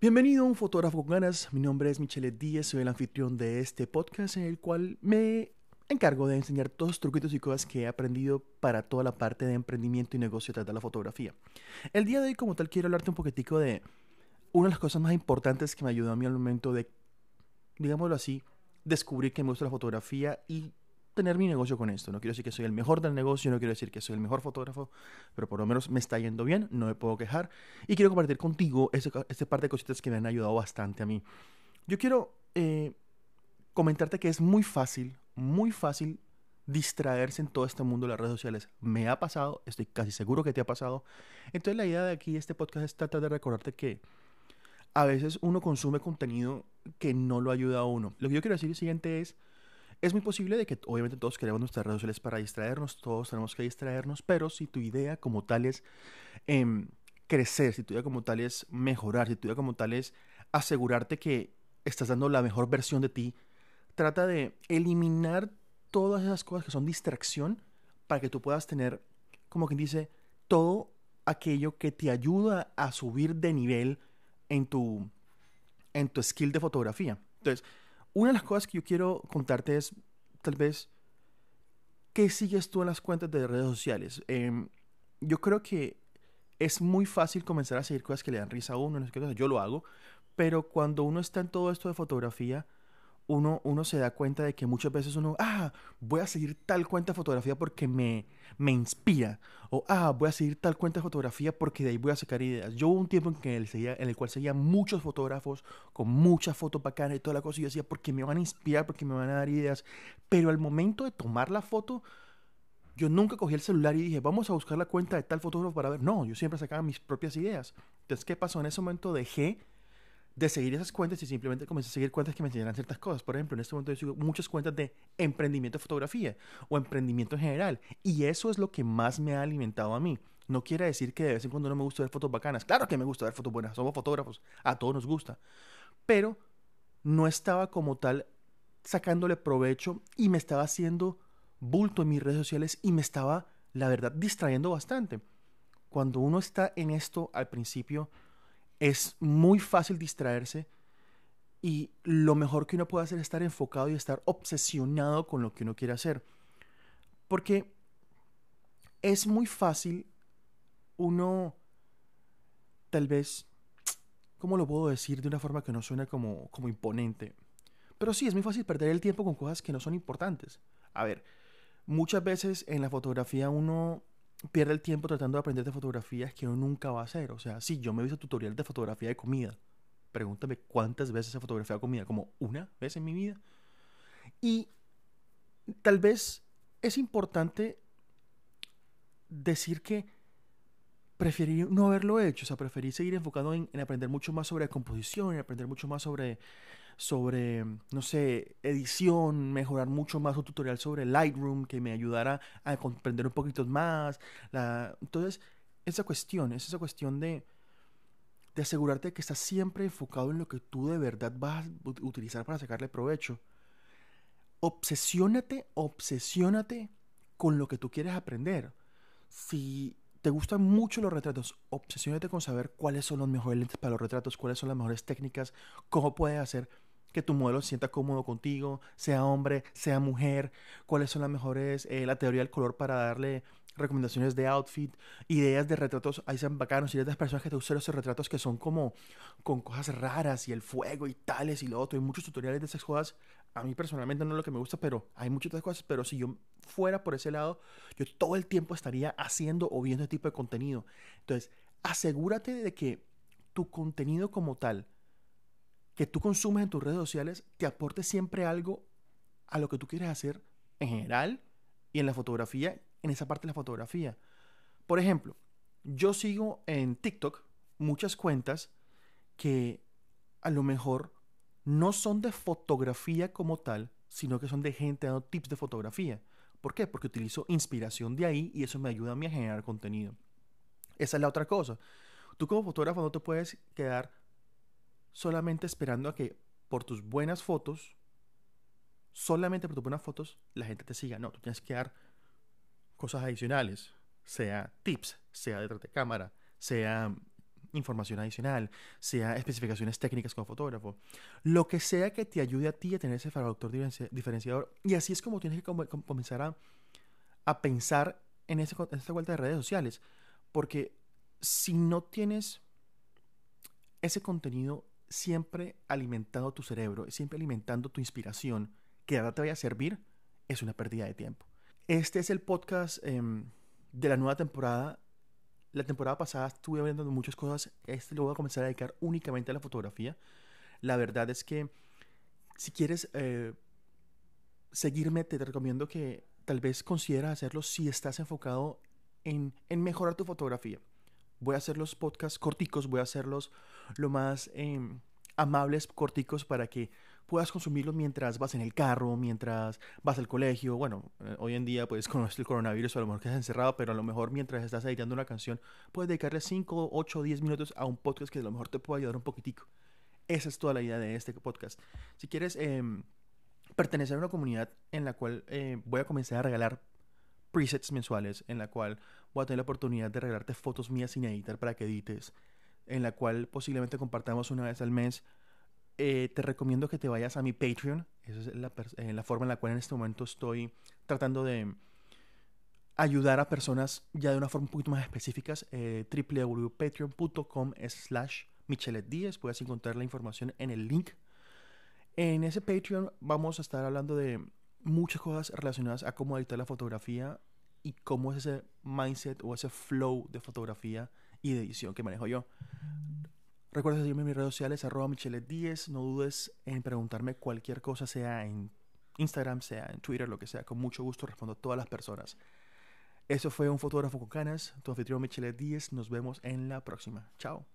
Bienvenido a Un Fotógrafo con Ganas. Mi nombre es Michele Díaz, soy el anfitrión de este podcast en el cual me encargo de enseñar todos los truquitos y cosas que he aprendido para toda la parte de emprendimiento y negocio tras de la fotografía. El día de hoy, como tal, quiero hablarte un poquitico de una de las cosas más importantes que me ayudó a mí al momento de, digámoslo así, descubrir que me gusta la fotografía y tener mi negocio con esto. No quiero decir que soy el mejor del negocio, no quiero decir que soy el mejor fotógrafo, pero por lo menos me está yendo bien, no me puedo quejar. Y quiero compartir contigo este, este par de cositas que me han ayudado bastante a mí. Yo quiero eh, comentarte que es muy fácil, muy fácil distraerse en todo este mundo de las redes sociales. Me ha pasado, estoy casi seguro que te ha pasado. Entonces la idea de aquí, este podcast, es tratar de recordarte que a veces uno consume contenido que no lo ayuda a uno. Lo que yo quiero decir siguiente es es muy posible de que obviamente todos queremos nuestras redes sociales para distraernos, todos tenemos que distraernos, pero si tu idea como tal es em, crecer, si tu idea como tal es mejorar, si tu idea como tal es asegurarte que estás dando la mejor versión de ti, trata de eliminar todas esas cosas que son distracción para que tú puedas tener, como quien dice, todo aquello que te ayuda a subir de nivel en tu, en tu skill de fotografía. Entonces, una de las cosas que yo quiero contarte es, tal vez, ¿qué sigues tú en las cuentas de redes sociales? Em, yo creo que es muy fácil comenzar a seguir cosas que le dan risa a uno, yo lo hago, pero cuando uno está en todo esto de fotografía, uno, uno se da cuenta de que muchas veces uno, ah, voy a seguir tal cuenta de fotografía porque me, me inspira. O, ah, voy a seguir tal cuenta de fotografía porque de ahí voy a sacar ideas. Yo hubo un tiempo en, que el, seguía, en el cual seguía muchos fotógrafos con muchas fotos bacanas y toda la cosa. Y yo decía, porque me van a inspirar, porque me van a dar ideas. Pero al momento de tomar la foto, yo nunca cogí el celular y dije, vamos a buscar la cuenta de tal fotógrafo para ver. No, yo siempre sacaba mis propias ideas. Entonces, ¿qué pasó? En ese momento dejé de seguir esas cuentas y simplemente comencé a seguir cuentas que me enseñaran ciertas cosas. Por ejemplo, en este momento yo sigo muchas cuentas de emprendimiento de fotografía o emprendimiento en general. Y eso es lo que más me ha alimentado a mí. No quiere decir que de vez en cuando no me gusta ver fotos bacanas. Claro que me gusta ver fotos buenas. Somos fotógrafos. A todos nos gusta. Pero no estaba como tal sacándole provecho y me estaba haciendo bulto en mis redes sociales y me estaba, la verdad, distrayendo bastante. Cuando uno está en esto al principio, es muy fácil distraerse y lo mejor que uno puede hacer es estar enfocado y estar obsesionado con lo que uno quiere hacer. Porque es muy fácil uno, tal vez, ¿cómo lo puedo decir de una forma que no suene como, como imponente? Pero sí, es muy fácil perder el tiempo con cosas que no son importantes. A ver, muchas veces en la fotografía uno pierde el tiempo tratando de aprender de fotografías que uno nunca va a hacer. O sea, sí, yo me he visto tutorial de fotografía de comida. Pregúntame cuántas veces he fotografiado comida, como una vez en mi vida. Y tal vez es importante decir que preferí no haberlo hecho, o sea, preferí seguir enfocado en, en aprender mucho más sobre composición, en aprender mucho más sobre sobre, no sé, edición, mejorar mucho más un tutorial sobre Lightroom que me ayudara a comprender un poquito más. La... Entonces, esa cuestión, es esa cuestión de, de asegurarte que estás siempre enfocado en lo que tú de verdad vas a utilizar para sacarle provecho. Obsesiónate, obsesiónate con lo que tú quieres aprender. Si te gustan mucho los retratos, obsesiónate con saber cuáles son los mejores lentes para los retratos, cuáles son las mejores técnicas, cómo puedes hacer que tu modelo se sienta cómodo contigo, sea hombre, sea mujer, cuáles son las mejores, eh, la teoría del color para darle recomendaciones de outfit, ideas de retratos, ahí sean bacanos, ideas de personas que te esos retratos que son como con cosas raras y el fuego y tales y lo otro, hay muchos tutoriales de esas cosas, a mí personalmente no es lo que me gusta, pero hay muchas otras cosas, pero si yo fuera por ese lado, yo todo el tiempo estaría haciendo o viendo este tipo de contenido. Entonces, asegúrate de que tu contenido como tal, que tú consumes en tus redes sociales te aporte siempre algo a lo que tú quieres hacer en general y en la fotografía, en esa parte de la fotografía. Por ejemplo, yo sigo en TikTok muchas cuentas que a lo mejor no son de fotografía como tal, sino que son de gente dando tips de fotografía. ¿Por qué? Porque utilizo inspiración de ahí y eso me ayuda a mí a generar contenido. Esa es la otra cosa. Tú como fotógrafo no te puedes quedar solamente esperando a que por tus buenas fotos, solamente por tus buenas fotos, la gente te siga. No, tú tienes que dar cosas adicionales, sea tips, sea detrás de cámara, sea información adicional, sea especificaciones técnicas como fotógrafo, lo que sea que te ayude a ti a tener ese factor diferenciador. Y así es como tienes que comenzar a, pensar en, ese, en esta vuelta de redes sociales. Porque si no tienes ese contenido siempre alimentando tu cerebro, siempre alimentando tu inspiración, que ahora te vaya a servir, es una pérdida de tiempo. Este es el podcast em, de la nueva temporada. La temporada pasada estuve hablando de muchas cosas. Este lo voy a comenzar a dedicar únicamente a la fotografía. La verdad es que si quieres eh, seguirme, te recomiendo que tal vez consideras hacerlo si estás enfocado en, en mejorar tu fotografía. Voy a hacer los podcasts corticos, voy a hacerlos lo más em, amables, corticos, para que puedas consumirlos mientras vas en el carro, mientras vas al colegio. Bueno, eh, hoy en día, pues con el coronavirus, a lo mejor quedas encerrado, pero a lo mejor mientras estás editando una canción, puedes dedicarle 5, 8, 10 minutos a un podcast que a lo mejor te puede ayudar un poquitico. Esa es toda la idea de este podcast. Si quieres em, pertenecer a una comunidad en la cual eh, voy a comenzar a regalar presets mensuales, en la cual voy a tener la oportunidad de regalarte fotos mías sin editar para que edites, en la cual posiblemente compartamos una vez al mes. Eh, te recomiendo que te vayas a mi Patreon. Esa es la, eh, la, forma en la cual en este momento estoy tratando de ayudar a personas ya de una forma un poquito más específica. Eh, www.patreon.com slash Michelet Díez. Puedes encontrar la información en el link. En ese Patreon vamos a estar hablando de muchas cosas relacionadas a cómo editar la fotografía y cómo es ese mindset o ese flow de fotografía y de edición que manejo yo. Recuerda seguirme en mis redes sociales, arroba michelet10. No dudes en preguntarme cualquier cosa, sea en Instagram, sea en Twitter, lo que sea. Con mucho gusto respondo a todas las personas. Eso fue un fotógrafo con canas, tu anfitrión Michelet 10. Nos vemos en la próxima. Chao.